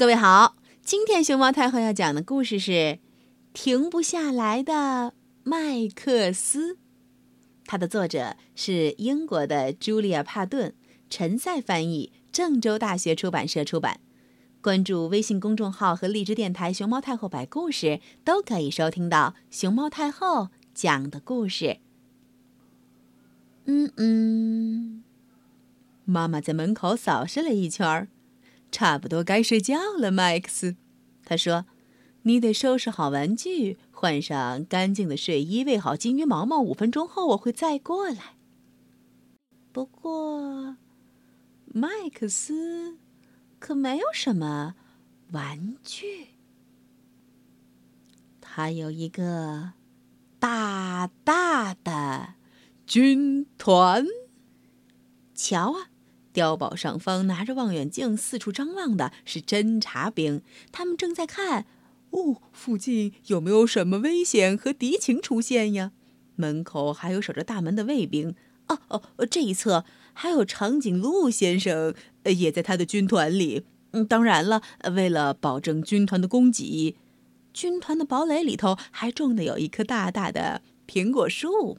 各位好，今天熊猫太后要讲的故事是《停不下来的麦克斯》，它的作者是英国的茱莉亚·帕顿，陈赛翻译，郑州大学出版社出版。关注微信公众号和荔枝电台“熊猫太后摆故事”，都可以收听到熊猫太后讲的故事。嗯嗯，妈妈在门口扫视了一圈儿。差不多该睡觉了，麦克斯。他说：“你得收拾好玩具，换上干净的睡衣，喂好金鱼毛毛。五分钟后我会再过来。”不过，麦克斯可没有什么玩具。他有一个大大的军团。瞧啊！碉堡上方拿着望远镜四处张望的是侦察兵，他们正在看，哦，附近有没有什么危险和敌情出现呀？门口还有守着大门的卫兵。哦哦，这一侧还有长颈鹿先生，也在他的军团里。嗯，当然了，为了保证军团的供给，军团的堡垒里头还种的有一棵大大的苹果树。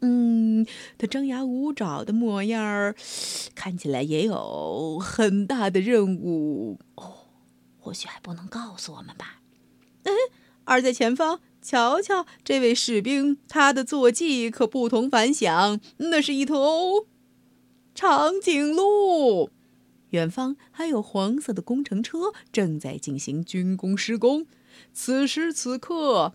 嗯，他张牙舞爪的模样儿，看起来也有很大的任务哦。或许还不能告诉我们吧。嗯，而在前方，瞧瞧这位士兵，他的坐骑可不同凡响，那是一头长颈鹿。远方还有黄色的工程车正在进行军工施工。此时此刻。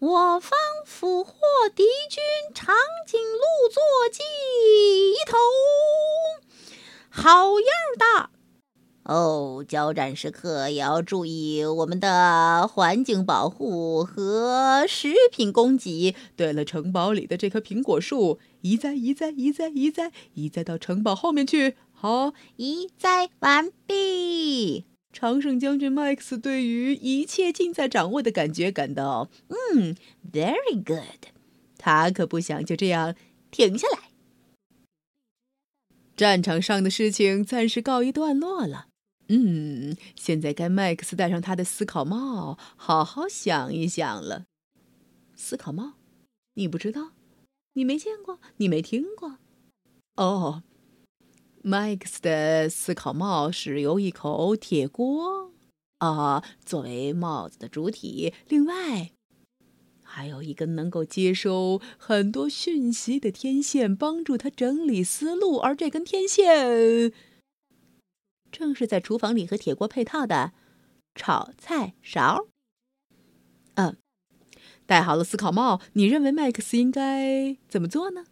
我方俘获敌军长颈鹿坐骑一头，好样的！哦，交战时刻也要注意我们的环境保护和食品供给。对了，城堡里的这棵苹果树，移栽，移栽，移栽，移栽，移栽到城堡后面去。好，移栽完毕。常胜将军麦克斯对于一切尽在掌握的感觉感到，嗯，very good。他可不想就这样停下来。战场上的事情暂时告一段落了。嗯，现在该麦克斯戴上他的思考帽，好好想一想了。思考帽，你不知道？你没见过？你没听过？哦。麦克斯的思考帽是由一口铁锅啊作为帽子的主体，另外还有一根能够接收很多讯息的天线，帮助他整理思路。而这根天线正是在厨房里和铁锅配套的炒菜勺。嗯，戴好了思考帽，你认为麦克斯应该怎么做呢？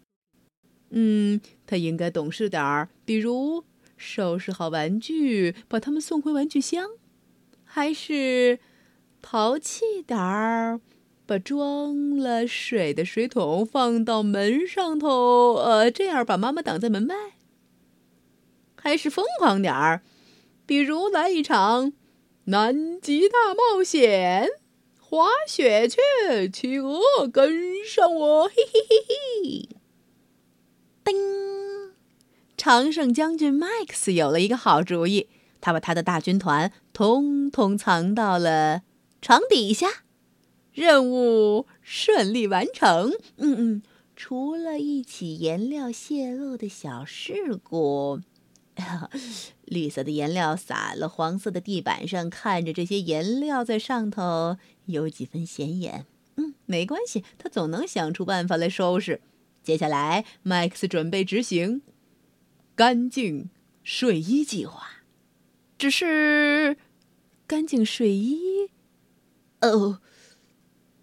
嗯，他应该懂事点儿，比如收拾好玩具，把它们送回玩具箱；还是淘气点儿，把装了水的水桶放到门上头，呃，这样把妈妈挡在门外；还是疯狂点儿，比如来一场南极大冒险，滑雪去，企鹅跟上我，嘿嘿嘿嘿。叮！常胜将军麦克斯有了一个好主意，他把他的大军团通通藏到了床底下，任务顺利完成。嗯嗯，除了一起颜料泄露的小事故，绿色的颜料洒了黄色的地板上，看着这些颜料在上头，有几分显眼。嗯没关系，他总能想出办法来收拾。接下来，麦克斯准备执行干净睡衣计划。只是，干净睡衣，哦，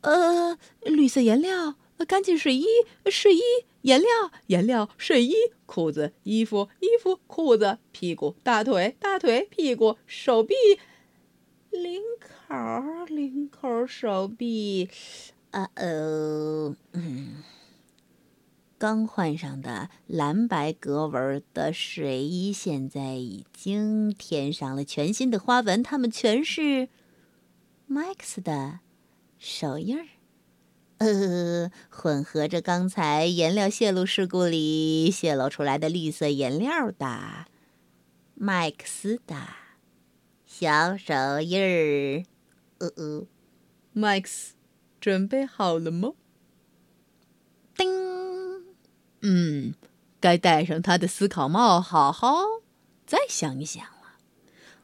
呃，绿色颜料，干净睡衣，睡衣颜料，颜料，睡衣，裤子，衣服，衣服，裤子，屁股，大腿，大腿，屁股，手臂，领口，领口，手臂。啊哦，嗯，刚换上的蓝白格纹的睡衣，现在已经添上了全新的花纹，它们全是 Max 的手印儿。呃，混合着刚才颜料泄露事故里泄露出来的绿色颜料的麦克斯的小手印儿。呃呃，Max。准备好了吗？叮，嗯，该戴上他的思考帽，好好再想一想了。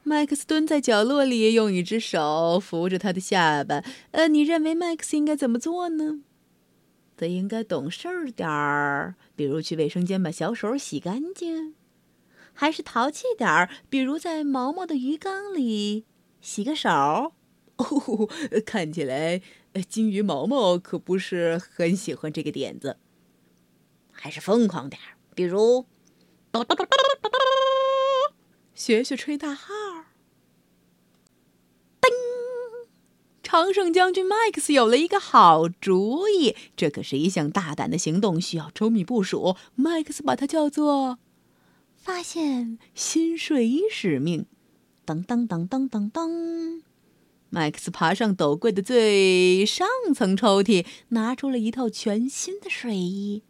麦克斯蹲在角落里，用一只手扶着他的下巴。呃，你认为麦克斯应该怎么做呢？他应该懂事儿点儿，比如去卫生间把小手洗干净；还是淘气点儿，比如在毛毛的鱼缸里洗个手。哦，看起来。金鱼毛毛可不是很喜欢这个点子，还是疯狂点儿，比如，学学吹大号。噔，长胜将军麦克斯有了一个好主意，这可是一项大胆的行动，需要周密部署。麦克斯把它叫做“发现新睡衣使命”。噔噔噔噔噔噔。麦克斯爬上斗柜的最上层抽屉，拿出了一套全新的睡衣。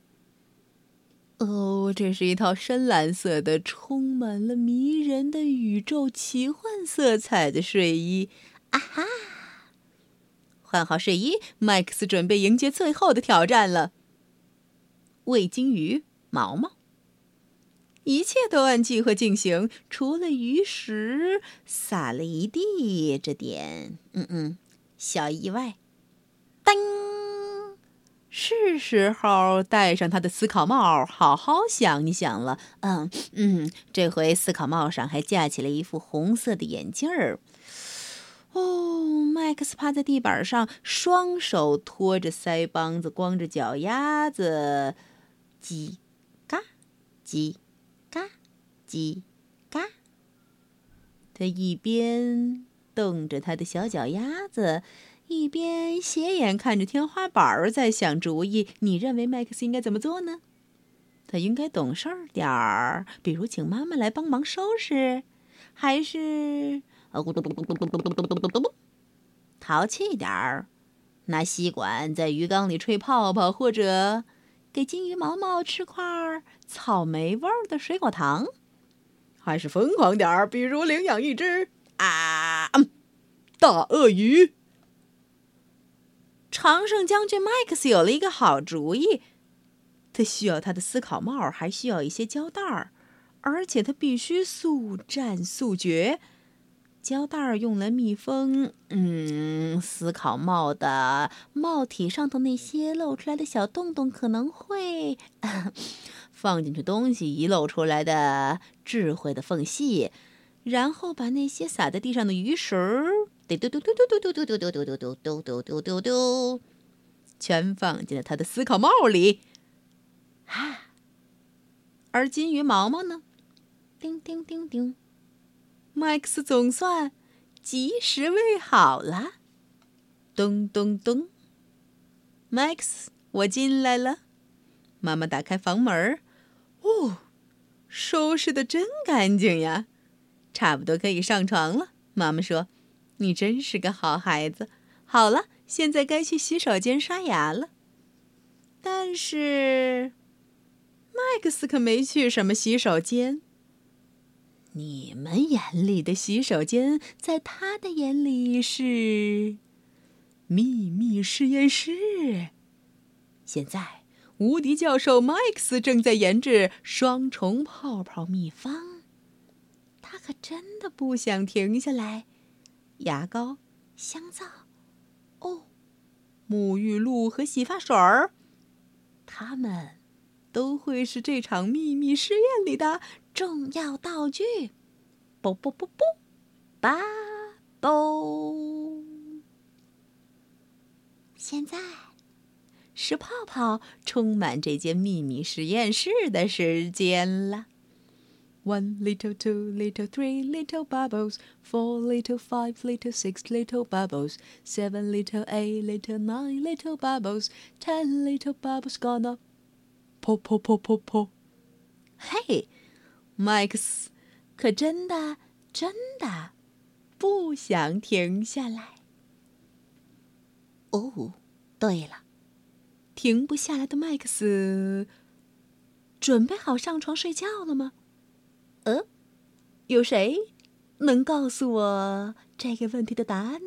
哦，这是一套深蓝色的、充满了迷人的宇宙奇幻色彩的睡衣。啊哈！换好睡衣，麦克斯准备迎接最后的挑战了——喂金鱼毛毛。一切都按计划进行，除了鱼食撒了一地这点，嗯嗯，小意外。噔，是时候戴上他的思考帽，好好想一想了。嗯嗯，这回思考帽上还架起了一副红色的眼镜儿。哦，麦克斯趴在地板上，双手托着腮帮子，光着脚丫子，叽嘎叽嘎。叽嘎，他一边动着他的小脚丫子，一边斜眼看着天花板儿，在想主意。你认为麦克斯应该怎么做呢？他应该懂事儿点儿，比如请妈妈来帮忙收拾，还是淘气点儿，拿吸管在鱼缸里吹泡泡，或者给金鱼毛毛吃块草莓味儿的水果糖？还是疯狂点儿，比如领养一只啊大鳄鱼。长胜将军麦克斯有了一个好主意，他需要他的思考帽，还需要一些胶带儿，而且他必须速战速决。胶带儿用来密封，嗯，思考帽的帽体上头那些露出来的小洞洞可能会。放进去东西遗漏出来的智慧的缝隙，然后把那些洒在地上的鱼食儿儿，丢丢丢丢丢丢丢丢丢丢丢丢丢丢丢丢丢，全放进了他的思考帽里。啊！而金鱼毛毛呢？叮叮叮叮，麦克斯总算及时喂好了。咚咚咚，Max，我进来了。妈妈打开房门。哦，收拾的真干净呀，差不多可以上床了。妈妈说：“你真是个好孩子。”好了，现在该去洗手间刷牙了。但是麦克斯可没去什么洗手间。你们眼里的洗手间，在他的眼里是秘密实验室。现在。无敌教授麦克斯正在研制双重泡泡秘方，他可真的不想停下来。牙膏、香皂，哦，沐浴露和洗发水儿，它们都会是这场秘密实验里的重要道具。啵啵啵啵，吧啵！现在是泡泡充满这间秘密实验室的时间了。One little, two little, three little bubbles, four little, five little, six little bubbles, seven little, eight little, nine little bubbles, ten little bubbles gonna pop pop pop pop pop。嘿，Max，可真的真的不想停下来。哦，对了，停不下来的麦克斯，准备好上床睡觉了吗？呃，有谁能告诉我这个问题的答案？